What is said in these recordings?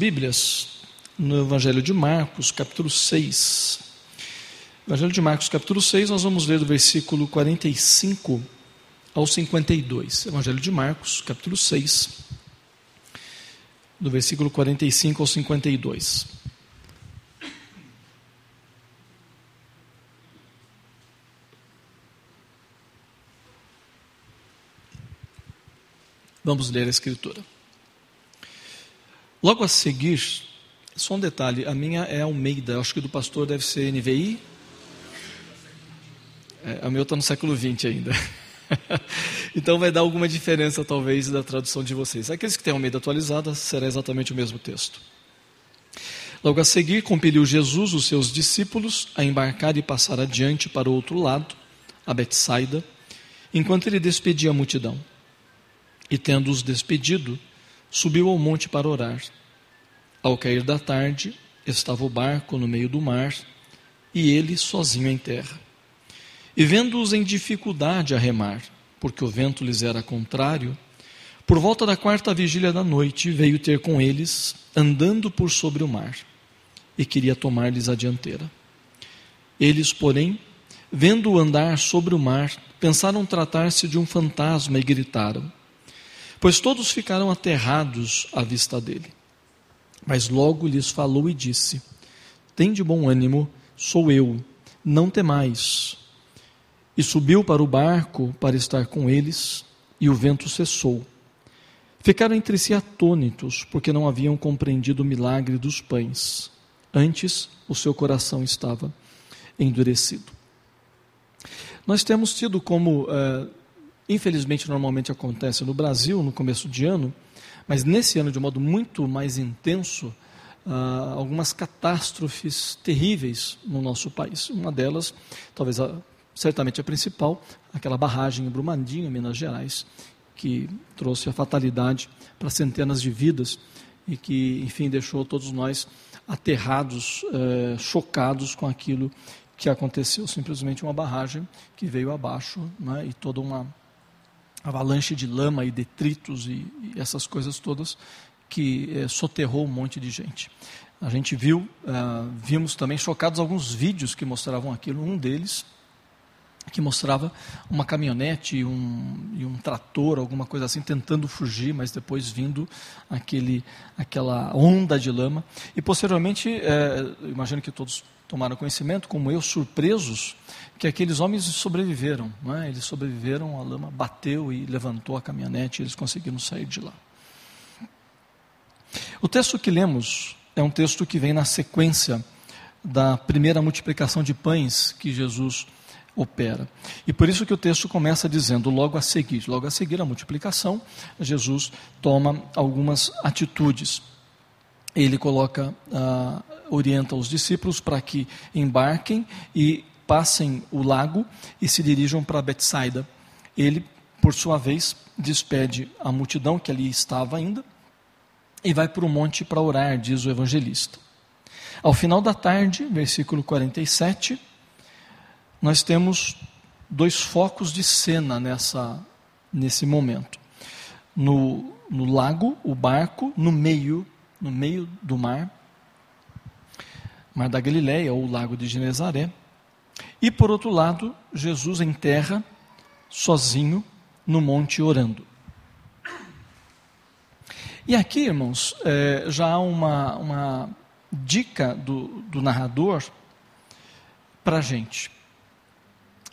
Bíblias no Evangelho de Marcos, capítulo 6. Evangelho de Marcos, capítulo 6, nós vamos ler do versículo 45 ao 52. Evangelho de Marcos, capítulo 6, do versículo 45 ao 52. Vamos ler a escritura. Logo a seguir, só um detalhe, a minha é Almeida, acho que do pastor deve ser NVI. É, a meu está no século XX ainda. então vai dar alguma diferença, talvez, da tradução de vocês. Aqueles que têm Almeida atualizada, será exatamente o mesmo texto. Logo a seguir, compeliu Jesus os seus discípulos a embarcar e passar adiante para o outro lado, a Betsaida, enquanto ele despedia a multidão. E tendo-os despedido, subiu ao monte para orar. Ao cair da tarde, estava o barco no meio do mar e ele sozinho em terra. E vendo-os em dificuldade a remar, porque o vento lhes era contrário, por volta da quarta vigília da noite veio ter com eles, andando por sobre o mar, e queria tomar-lhes a dianteira. Eles, porém, vendo-o andar sobre o mar, pensaram tratar-se de um fantasma e gritaram pois todos ficaram aterrados à vista dele. Mas logo lhes falou e disse: Tende bom ânimo, sou eu, não temais. E subiu para o barco para estar com eles, e o vento cessou. Ficaram entre si atônitos, porque não haviam compreendido o milagre dos pães. Antes, o seu coração estava endurecido. Nós temos tido como uh, infelizmente normalmente acontece no Brasil no começo de ano, mas nesse ano de um modo muito mais intenso, uh, algumas catástrofes terríveis no nosso país. Uma delas, talvez a, certamente a principal, aquela barragem em Brumadinho, em Minas Gerais, que trouxe a fatalidade para centenas de vidas e que, enfim, deixou todos nós aterrados, eh, chocados com aquilo que aconteceu. Simplesmente uma barragem que veio abaixo né, e toda uma avalanche de lama e detritos e, e essas coisas todas que é, soterrou um monte de gente. A gente viu, uh, vimos também chocados alguns vídeos que mostravam aquilo. Um deles que mostrava uma caminhonete e um, e um trator, alguma coisa assim, tentando fugir, mas depois vindo aquele, aquela onda de lama. E posteriormente, é, imagino que todos tomaram conhecimento, como eu, surpresos, que aqueles homens sobreviveram. É? Eles sobreviveram, a lama bateu e levantou a caminhonete e eles conseguiram sair de lá. O texto que lemos é um texto que vem na sequência da primeira multiplicação de pães que Jesus opera. E por isso que o texto começa dizendo logo a seguir, logo a seguir a multiplicação, Jesus toma algumas atitudes. Ele coloca ah, orienta os discípulos para que embarquem e passem o lago e se dirijam para Betsaida. Ele, por sua vez, despede a multidão que ali estava ainda e vai para o monte para orar, diz o evangelista. Ao final da tarde, versículo 47, nós temos dois focos de cena nessa, nesse momento. No, no lago, o barco, no meio, no meio do mar, Mar da Galileia ou Lago de Genezaré. E por outro lado, Jesus em terra, sozinho, no monte orando. E aqui, irmãos, é, já há uma, uma dica do, do narrador para a gente.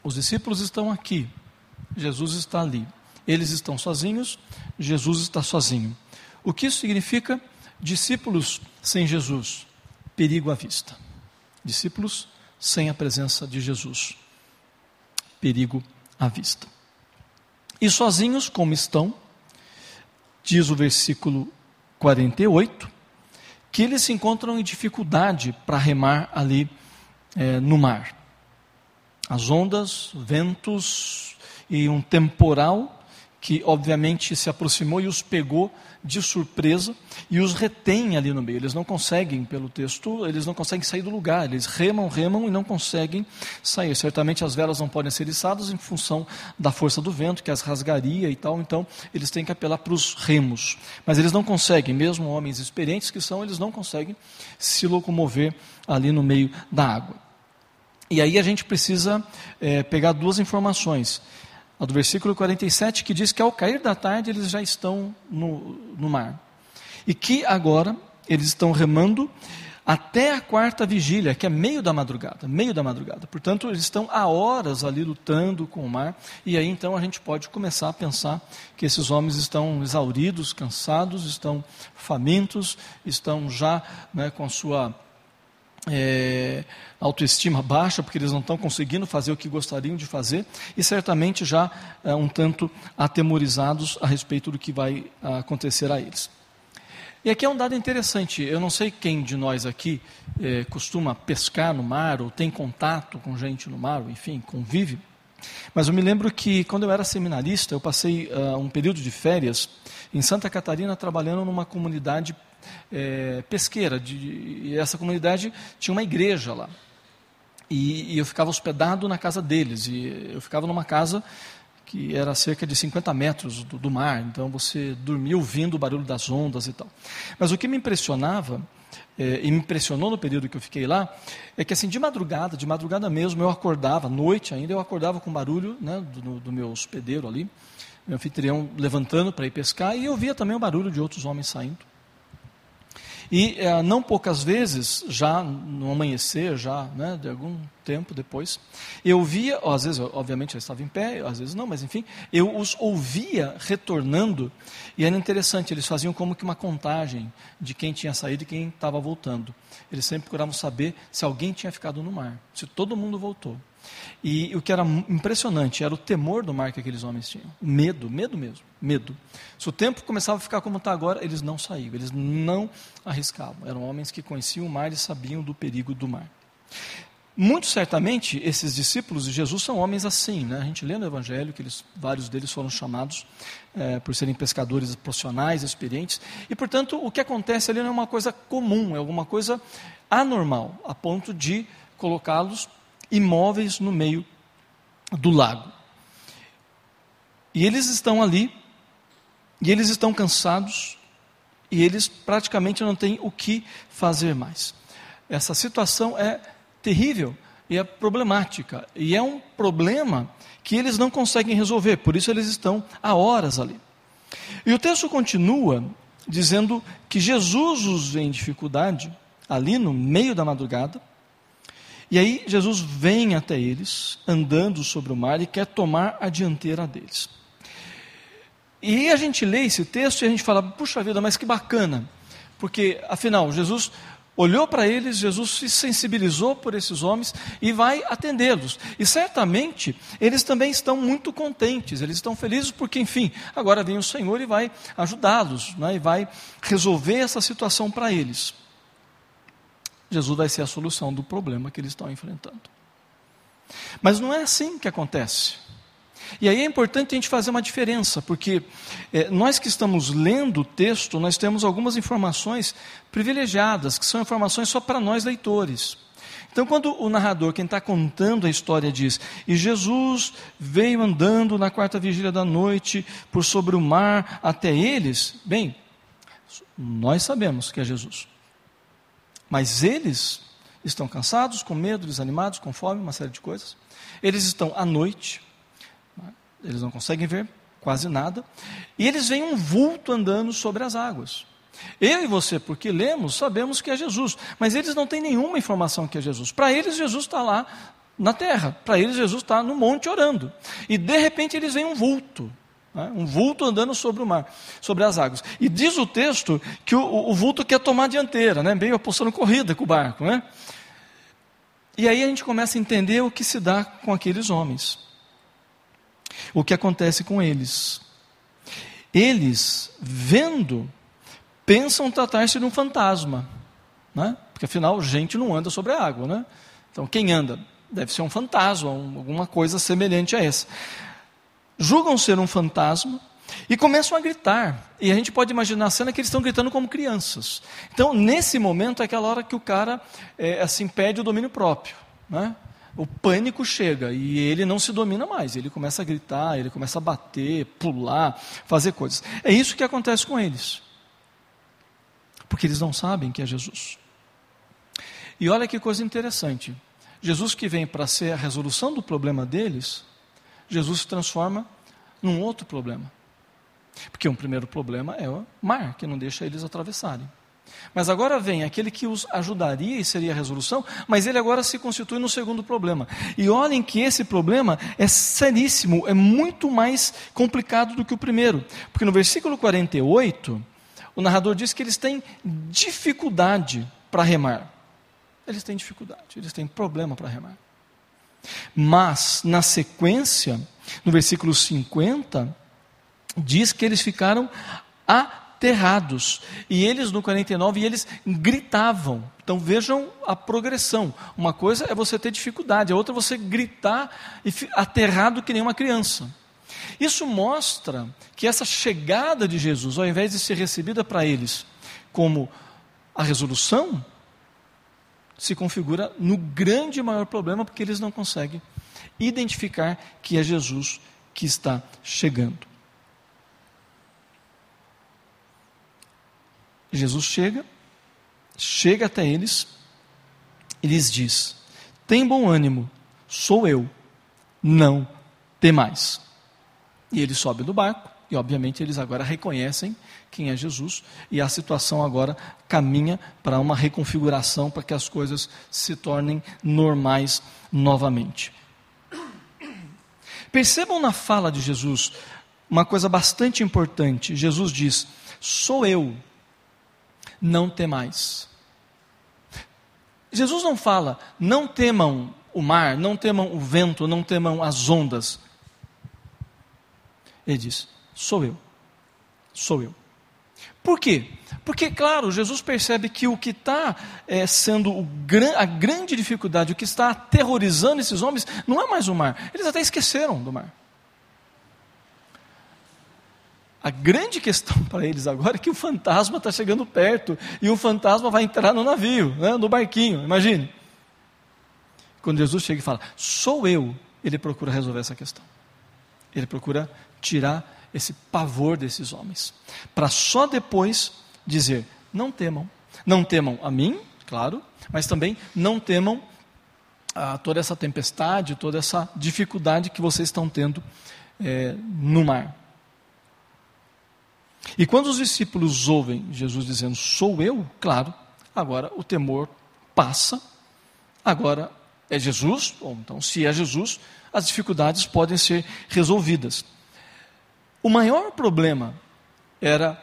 Os discípulos estão aqui, Jesus está ali. Eles estão sozinhos, Jesus está sozinho. O que isso significa? Discípulos sem Jesus perigo à vista. Discípulos sem a presença de Jesus, perigo à vista. E sozinhos como estão, diz o versículo 48, que eles se encontram em dificuldade para remar ali é, no mar. As ondas, ventos e um temporal que obviamente se aproximou e os pegou de surpresa e os retém ali no meio. Eles não conseguem, pelo texto, eles não conseguem sair do lugar. Eles remam, remam e não conseguem sair. Certamente as velas não podem ser içadas em função da força do vento, que as rasgaria e tal. Então, eles têm que apelar para os remos. Mas eles não conseguem, mesmo homens experientes que são, eles não conseguem se locomover ali no meio da água. E aí a gente precisa é, pegar duas informações a do versículo 47, que diz que ao cair da tarde eles já estão no, no mar. E que agora eles estão remando até a quarta vigília, que é meio da madrugada, meio da madrugada. Portanto, eles estão há horas ali lutando com o mar, e aí então a gente pode começar a pensar que esses homens estão exauridos, cansados, estão famintos, estão já né, com a sua é, autoestima baixa, porque eles não estão conseguindo fazer o que gostariam de fazer, e certamente já é, um tanto atemorizados a respeito do que vai acontecer a eles. E aqui é um dado interessante, eu não sei quem de nós aqui é, costuma pescar no mar, ou tem contato com gente no mar, ou enfim, convive, mas eu me lembro que quando eu era seminarista, eu passei uh, um período de férias em Santa Catarina trabalhando numa comunidade é, pesqueira. De, e essa comunidade tinha uma igreja lá. E, e, eu ficava hospedado na casa deles. E eu ficava numa casa que era cerca de 50 metros do, do mar. Então você dormia ouvindo o barulho das ondas e tal. Mas o que me impressionava é, e me impressionou no período que eu fiquei lá, é que assim, de madrugada, de madrugada mesmo, eu acordava, noite ainda, eu acordava com barulho né, do, do meu hospedeiro ali, meu anfitrião levantando para ir pescar, e eu via também o barulho de outros homens saindo. E é, não poucas vezes, já no amanhecer, já né, de algum tempo depois, eu via, às vezes, obviamente, eu estava em pé, às vezes não, mas enfim, eu os ouvia retornando, e era interessante, eles faziam como que uma contagem de quem tinha saído e quem estava voltando. Eles sempre procuravam saber se alguém tinha ficado no mar, se todo mundo voltou. E o que era impressionante era o temor do mar que aqueles homens tinham. Medo, medo mesmo, medo. Se o tempo começava a ficar como está agora, eles não saíam, eles não arriscavam. Eram homens que conheciam o mar e sabiam do perigo do mar. Muito certamente, esses discípulos de Jesus são homens assim. Né? A gente lê no Evangelho que eles, vários deles foram chamados é, por serem pescadores profissionais, experientes. E, portanto, o que acontece ali não é uma coisa comum, é alguma coisa anormal, a ponto de colocá-los imóveis no meio do lago. E eles estão ali, e eles estão cansados, e eles praticamente não têm o que fazer mais. Essa situação é terrível e é problemática, e é um problema que eles não conseguem resolver, por isso eles estão há horas ali. E o texto continua dizendo que Jesus os vê em dificuldade, ali no meio da madrugada, e aí Jesus vem até eles, andando sobre o mar, e quer tomar a dianteira deles. E a gente lê esse texto e a gente fala, puxa vida, mas que bacana, porque afinal, Jesus olhou para eles, Jesus se sensibilizou por esses homens e vai atendê-los. E certamente eles também estão muito contentes, eles estão felizes porque, enfim, agora vem o Senhor e vai ajudá-los, né, e vai resolver essa situação para eles. Jesus vai ser a solução do problema que eles estão enfrentando. Mas não é assim que acontece. E aí é importante a gente fazer uma diferença, porque é, nós que estamos lendo o texto, nós temos algumas informações privilegiadas, que são informações só para nós leitores. Então, quando o narrador, quem está contando a história, diz: E Jesus veio andando na quarta vigília da noite por sobre o mar até eles, bem, nós sabemos que é Jesus. Mas eles estão cansados, com medo, desanimados, com fome, uma série de coisas. Eles estão à noite, eles não conseguem ver quase nada, e eles veem um vulto andando sobre as águas. Eu e você, porque lemos, sabemos que é Jesus, mas eles não têm nenhuma informação que é Jesus. Para eles, Jesus está lá na terra, para eles, Jesus está no monte orando, e de repente eles veem um vulto né? um vulto andando sobre o mar, sobre as águas. E diz o texto que o, o vulto quer tomar a dianteira, né? meio apostando corrida com o barco. Né? E aí a gente começa a entender o que se dá com aqueles homens, o que acontece com eles. Eles, vendo, pensam tratar-se de um fantasma, né? porque afinal, gente não anda sobre a água. Né? Então, quem anda? Deve ser um fantasma, alguma coisa semelhante a essa julgam ser um fantasma, E começam a gritar. E a gente pode imaginar a cena que eles estão gritando como crianças. Então, nesse momento, é aquela hora que o cara é, assim o domínio próprio. Né? O pânico chega e ele não se domina mais. Ele começa a gritar, ele começa a bater, pular, fazer coisas. É isso que acontece com eles. Porque eles não sabem que é Jesus. E olha que coisa interessante. Jesus que vem para ser a resolução do problema deles, Jesus se transforma num outro problema. Porque um primeiro problema é o mar, que não deixa eles atravessarem. Mas agora vem aquele que os ajudaria e seria a resolução, mas ele agora se constitui no segundo problema. E olhem que esse problema é seríssimo, é muito mais complicado do que o primeiro. Porque no versículo 48, o narrador diz que eles têm dificuldade para remar. Eles têm dificuldade, eles têm problema para remar. Mas, na sequência, no versículo 50, diz que eles ficaram aterrados. E eles, no 49, eles gritavam. Então vejam a progressão. Uma coisa é você ter dificuldade, a outra é você gritar aterrado que nem uma criança. Isso mostra que essa chegada de Jesus, ao invés de ser recebida para eles como a resolução, se configura no grande maior problema, porque eles não conseguem identificar que é Jesus que está chegando. Jesus chega, chega até eles e lhes diz: Tem bom ânimo, sou eu, não temais. E ele sobe do barco, e obviamente eles agora reconhecem quem é Jesus, e a situação agora caminha para uma reconfiguração para que as coisas se tornem normais novamente. Percebam na fala de Jesus uma coisa bastante importante. Jesus diz: Sou eu, não temais. Jesus não fala, não temam o mar, não temam o vento, não temam as ondas. Ele diz: sou eu, sou eu. Por quê? Porque, claro, Jesus percebe que o que está é, sendo o, a grande dificuldade, o que está aterrorizando esses homens, não é mais o mar. Eles até esqueceram do mar. A grande questão para eles agora é que o fantasma está chegando perto e o fantasma vai entrar no navio, né, no barquinho, imagine. Quando Jesus chega e fala, sou eu, ele procura resolver essa questão. Ele procura tirar esse pavor desses homens, para só depois dizer: não temam, não temam a mim, claro, mas também não temam a toda essa tempestade, toda essa dificuldade que vocês estão tendo é, no mar. E quando os discípulos ouvem Jesus dizendo, sou eu, claro, agora o temor passa, agora é Jesus, ou então, se é Jesus, as dificuldades podem ser resolvidas. O maior problema era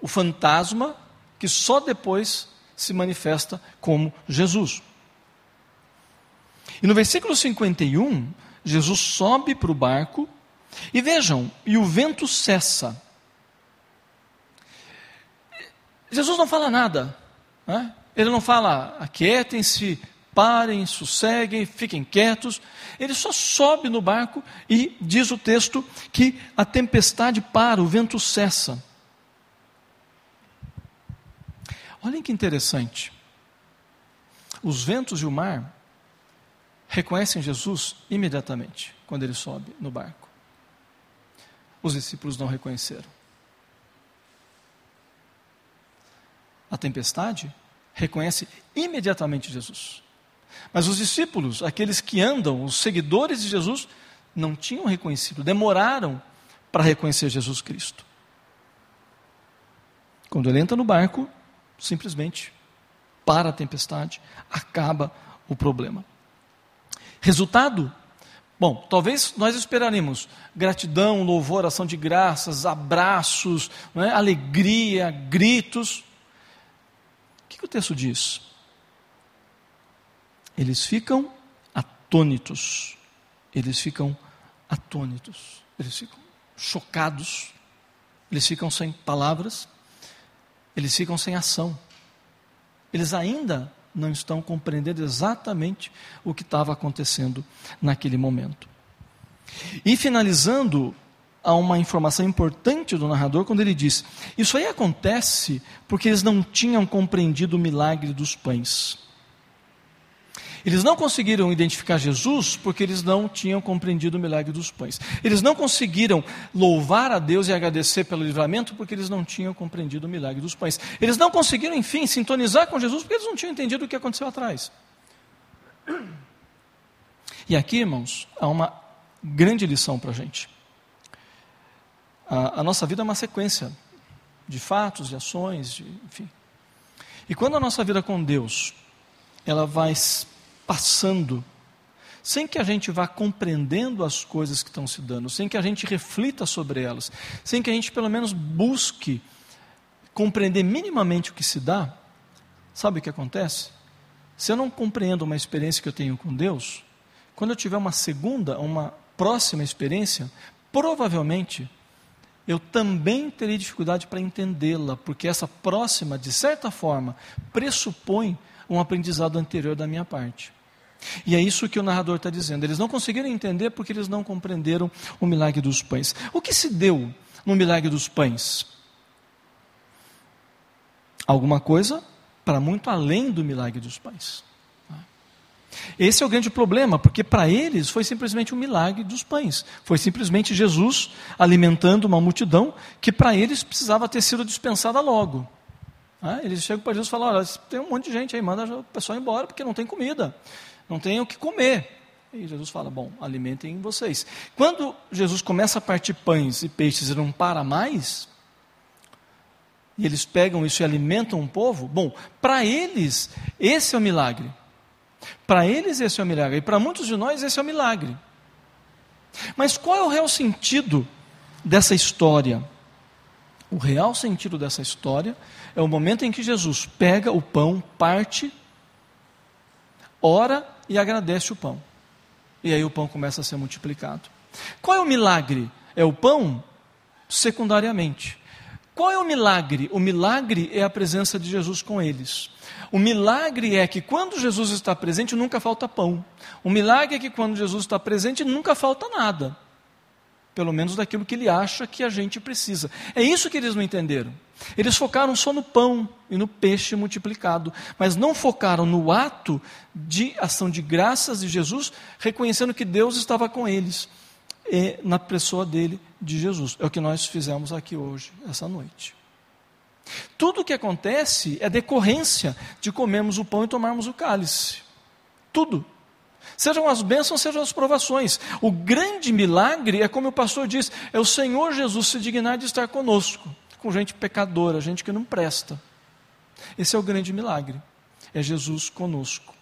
o fantasma que só depois se manifesta como Jesus. E no versículo 51, Jesus sobe para o barco e vejam, e o vento cessa. Jesus não fala nada. Né? Ele não fala, aquietem-se, parem, sosseguem, fiquem quietos. Ele só sobe no barco e diz o texto que a tempestade para, o vento cessa. Olhem que interessante. Os ventos e o mar reconhecem Jesus imediatamente quando ele sobe no barco. Os discípulos não reconheceram. a tempestade, reconhece imediatamente Jesus. Mas os discípulos, aqueles que andam, os seguidores de Jesus, não tinham reconhecido, demoraram para reconhecer Jesus Cristo. Quando ele entra no barco, simplesmente para a tempestade, acaba o problema. Resultado? Bom, talvez nós esperaremos gratidão, louvor, ação de graças, abraços, é? alegria, gritos que, que o texto diz? Eles ficam atônitos. Eles ficam atônitos. Eles ficam chocados. Eles ficam sem palavras. Eles ficam sem ação. Eles ainda não estão compreendendo exatamente o que estava acontecendo naquele momento. E finalizando a uma informação importante do narrador quando ele diz: Isso aí acontece porque eles não tinham compreendido o milagre dos pães. Eles não conseguiram identificar Jesus porque eles não tinham compreendido o milagre dos pães. Eles não conseguiram louvar a Deus e agradecer pelo livramento porque eles não tinham compreendido o milagre dos pães. Eles não conseguiram, enfim, sintonizar com Jesus porque eles não tinham entendido o que aconteceu atrás. E aqui, irmãos, há uma grande lição para a gente. A, nossa vida é uma sequência de fatos, de ações, de, enfim. E quando a nossa vida com Deus, ela vai passando, sem que a gente vá compreendendo as coisas que estão se dando, sem que a gente reflita sobre elas, sem que a gente pelo menos busque compreender minimamente o que se dá, sabe o que acontece? Se eu não compreendo uma experiência que eu tenho com Deus, quando eu tiver uma segunda, uma próxima experiência, provavelmente eu também terei dificuldade para entendê-la, porque essa próxima, de certa forma, pressupõe um aprendizado anterior da minha parte. E é isso que o narrador está dizendo. Eles não conseguiram entender porque eles não compreenderam o milagre dos pães. O que se deu no milagre dos pães? Alguma coisa para muito além do milagre dos pães. Esse é o grande problema, porque para eles foi simplesmente um milagre dos pães. Foi simplesmente Jesus alimentando uma multidão que para eles precisava ter sido dispensada logo. Eles chegam para Jesus e falam: Olha, tem um monte de gente aí, manda o pessoal embora porque não tem comida, não tem o que comer. E Jesus fala: Bom, alimentem vocês. Quando Jesus começa a partir pães e peixes e não para mais, e eles pegam isso e alimentam o povo, bom, para eles, esse é o milagre. Para eles esse é o milagre, e para muitos de nós esse é o milagre. Mas qual é o real sentido dessa história? O real sentido dessa história é o momento em que Jesus pega o pão, parte, ora e agradece o pão. E aí o pão começa a ser multiplicado. Qual é o milagre? É o pão? Secundariamente. Qual é o milagre? O milagre é a presença de Jesus com eles. O milagre é que quando Jesus está presente, nunca falta pão. O milagre é que quando Jesus está presente, nunca falta nada. Pelo menos daquilo que ele acha que a gente precisa. É isso que eles não entenderam. Eles focaram só no pão e no peixe multiplicado, mas não focaram no ato de ação de graças de Jesus, reconhecendo que Deus estava com eles e na pessoa dele, de Jesus. É o que nós fizemos aqui hoje, essa noite. Tudo o que acontece é decorrência de comermos o pão e tomarmos o cálice. Tudo. Sejam as bênçãos, sejam as provações. O grande milagre é como o pastor diz: é o Senhor Jesus se dignar de estar conosco, com gente pecadora, gente que não presta. Esse é o grande milagre. É Jesus conosco.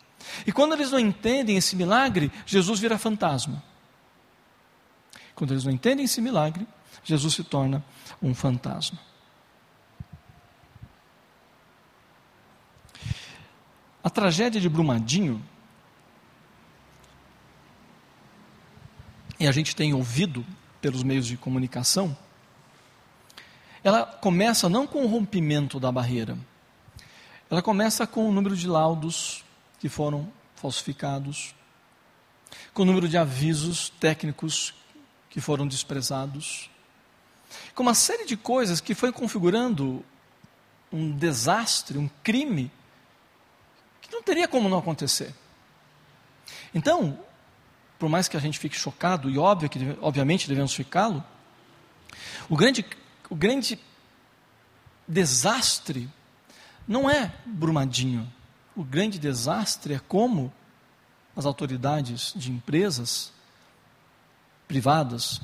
E quando eles não entendem esse milagre, Jesus vira fantasma. Quando eles não entendem esse milagre, Jesus se torna um fantasma. A tragédia de Brumadinho, e a gente tem ouvido pelos meios de comunicação, ela começa não com o rompimento da barreira, ela começa com o número de laudos que foram falsificados, com o número de avisos técnicos que foram desprezados, com uma série de coisas que foi configurando um desastre, um crime que não teria como não acontecer. Então, por mais que a gente fique chocado, e óbvio que, obviamente devemos ficá-lo, o grande, o grande desastre não é Brumadinho. O grande desastre é como as autoridades de empresas privadas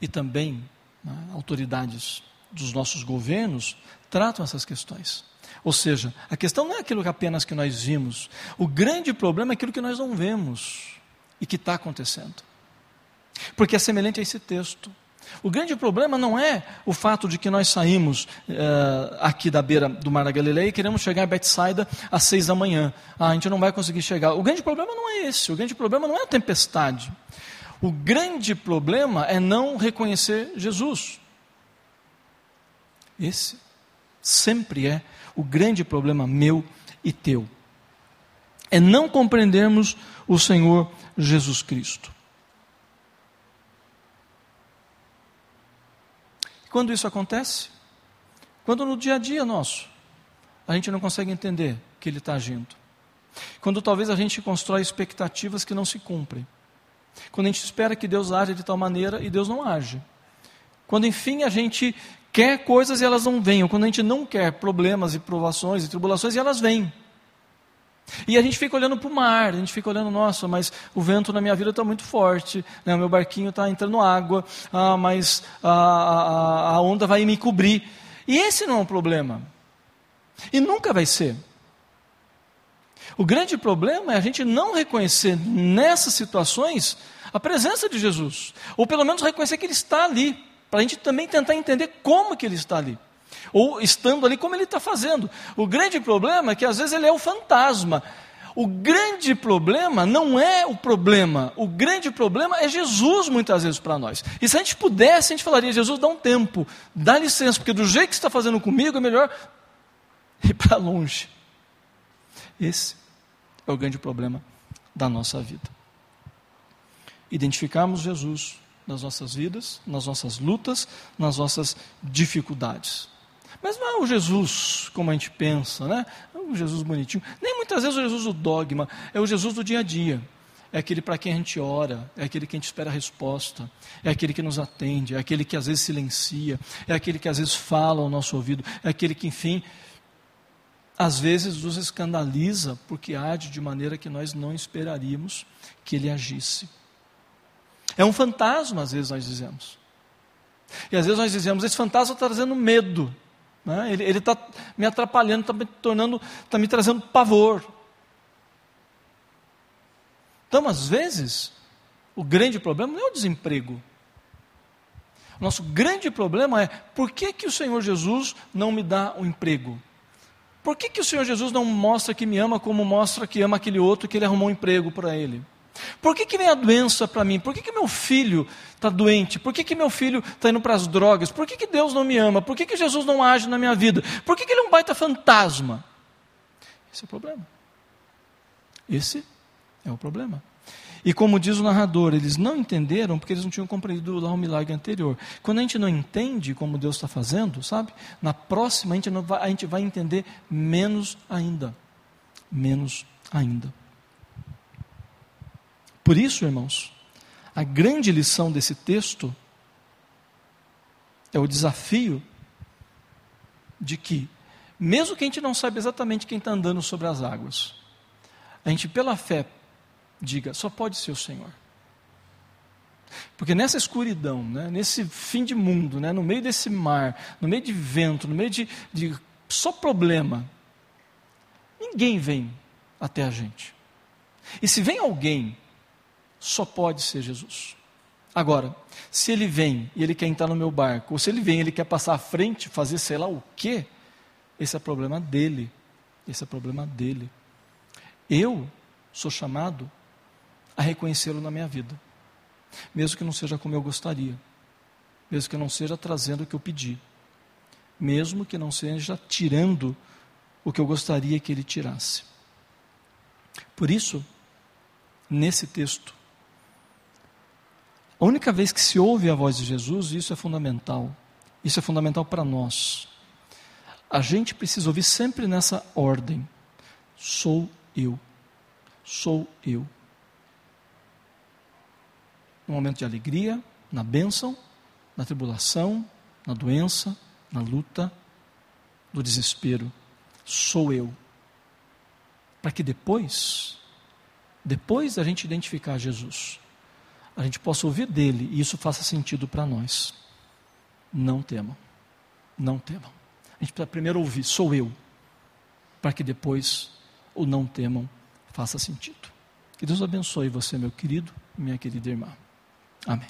e também né, autoridades dos nossos governos tratam essas questões. Ou seja, a questão não é aquilo que apenas que nós vimos. O grande problema é aquilo que nós não vemos e que está acontecendo. Porque é semelhante a esse texto. O grande problema não é o fato de que nós saímos uh, aqui da beira do Mar da Galileia e queremos chegar a Betsaida às seis da manhã. Ah, a gente não vai conseguir chegar. O grande problema não é esse. O grande problema não é a tempestade. O grande problema é não reconhecer Jesus. Esse sempre é o grande problema meu e teu. É não compreendermos o Senhor Jesus Cristo. Quando isso acontece? Quando no dia a dia nosso a gente não consegue entender que Ele está agindo. Quando talvez a gente constrói expectativas que não se cumprem. Quando a gente espera que Deus age de tal maneira e Deus não age. Quando enfim a gente quer coisas e elas não vêm. Ou quando a gente não quer problemas e provações e tribulações e elas vêm. E a gente fica olhando para o mar, a gente fica olhando, nossa, mas o vento na minha vida está muito forte, né? o meu barquinho está entrando água, ah, mas a, a, a onda vai me cobrir. E esse não é um problema. E nunca vai ser. O grande problema é a gente não reconhecer nessas situações a presença de Jesus. Ou pelo menos reconhecer que Ele está ali. Para a gente também tentar entender como que Ele está ali. Ou estando ali, como Ele está fazendo. O grande problema é que às vezes Ele é o fantasma. O grande problema não é o problema, o grande problema é Jesus muitas vezes para nós. E se a gente pudesse, a gente falaria: Jesus, dá um tempo, dá licença, porque do jeito que você está fazendo comigo é melhor ir para longe. Esse é o grande problema da nossa vida. Identificarmos Jesus nas nossas vidas, nas nossas lutas, nas nossas dificuldades. Mas não é o Jesus como a gente pensa, né? É um Jesus bonitinho. Nem muitas vezes o Jesus do dogma, é o Jesus do dia a dia. É aquele para quem a gente ora, é aquele que a gente espera a resposta, é aquele que nos atende, é aquele que às vezes silencia, é aquele que às vezes fala ao nosso ouvido, é aquele que, enfim, às vezes nos escandaliza porque age de maneira que nós não esperaríamos que ele agisse. É um fantasma, às vezes nós dizemos. E às vezes nós dizemos: esse fantasma está trazendo medo, né? ele está me atrapalhando, está me tornando, está me trazendo pavor. Então, às vezes, o grande problema não é o desemprego. O nosso grande problema é por que, que o Senhor Jesus não me dá um emprego? Por que, que o Senhor Jesus não mostra que me ama como mostra que ama aquele outro que ele arrumou um emprego para ele? Por que, que vem a doença para mim? Por que, que meu filho está doente? Por que, que meu filho está indo para as drogas? Por que, que Deus não me ama? Por que, que Jesus não age na minha vida? Por que, que ele é um baita fantasma? Esse é o problema. Esse é o problema. E como diz o narrador, eles não entenderam porque eles não tinham compreendido lá o milagre anterior. Quando a gente não entende como Deus está fazendo, sabe? Na próxima a gente, vai, a gente vai entender menos ainda. Menos ainda. Por isso, irmãos, a grande lição desse texto é o desafio de que, mesmo que a gente não saiba exatamente quem está andando sobre as águas, a gente, pela fé, diga: só pode ser o Senhor. Porque nessa escuridão, né, nesse fim de mundo, né, no meio desse mar, no meio de vento, no meio de, de só problema, ninguém vem até a gente. E se vem alguém, só pode ser Jesus. Agora, se ele vem e ele quer entrar no meu barco, ou se ele vem e ele quer passar à frente, fazer sei lá o quê, esse é problema dele. Esse é problema dele. Eu sou chamado a reconhecê-lo na minha vida, mesmo que não seja como eu gostaria, mesmo que não seja trazendo o que eu pedi, mesmo que não seja tirando o que eu gostaria que ele tirasse. Por isso, nesse texto, a única vez que se ouve a voz de Jesus, isso é fundamental. Isso é fundamental para nós. A gente precisa ouvir sempre nessa ordem: sou eu. Sou eu no momento de alegria, na bênção, na tribulação, na doença, na luta, no desespero. Sou eu. Para que depois, depois da gente identificar Jesus, a gente possa ouvir dele e isso faça sentido para nós. Não temam. Não temam. A gente precisa primeiro ouvir, sou eu, para que depois o não temam faça sentido. Que Deus abençoe você, meu querido minha querida irmã. Amém.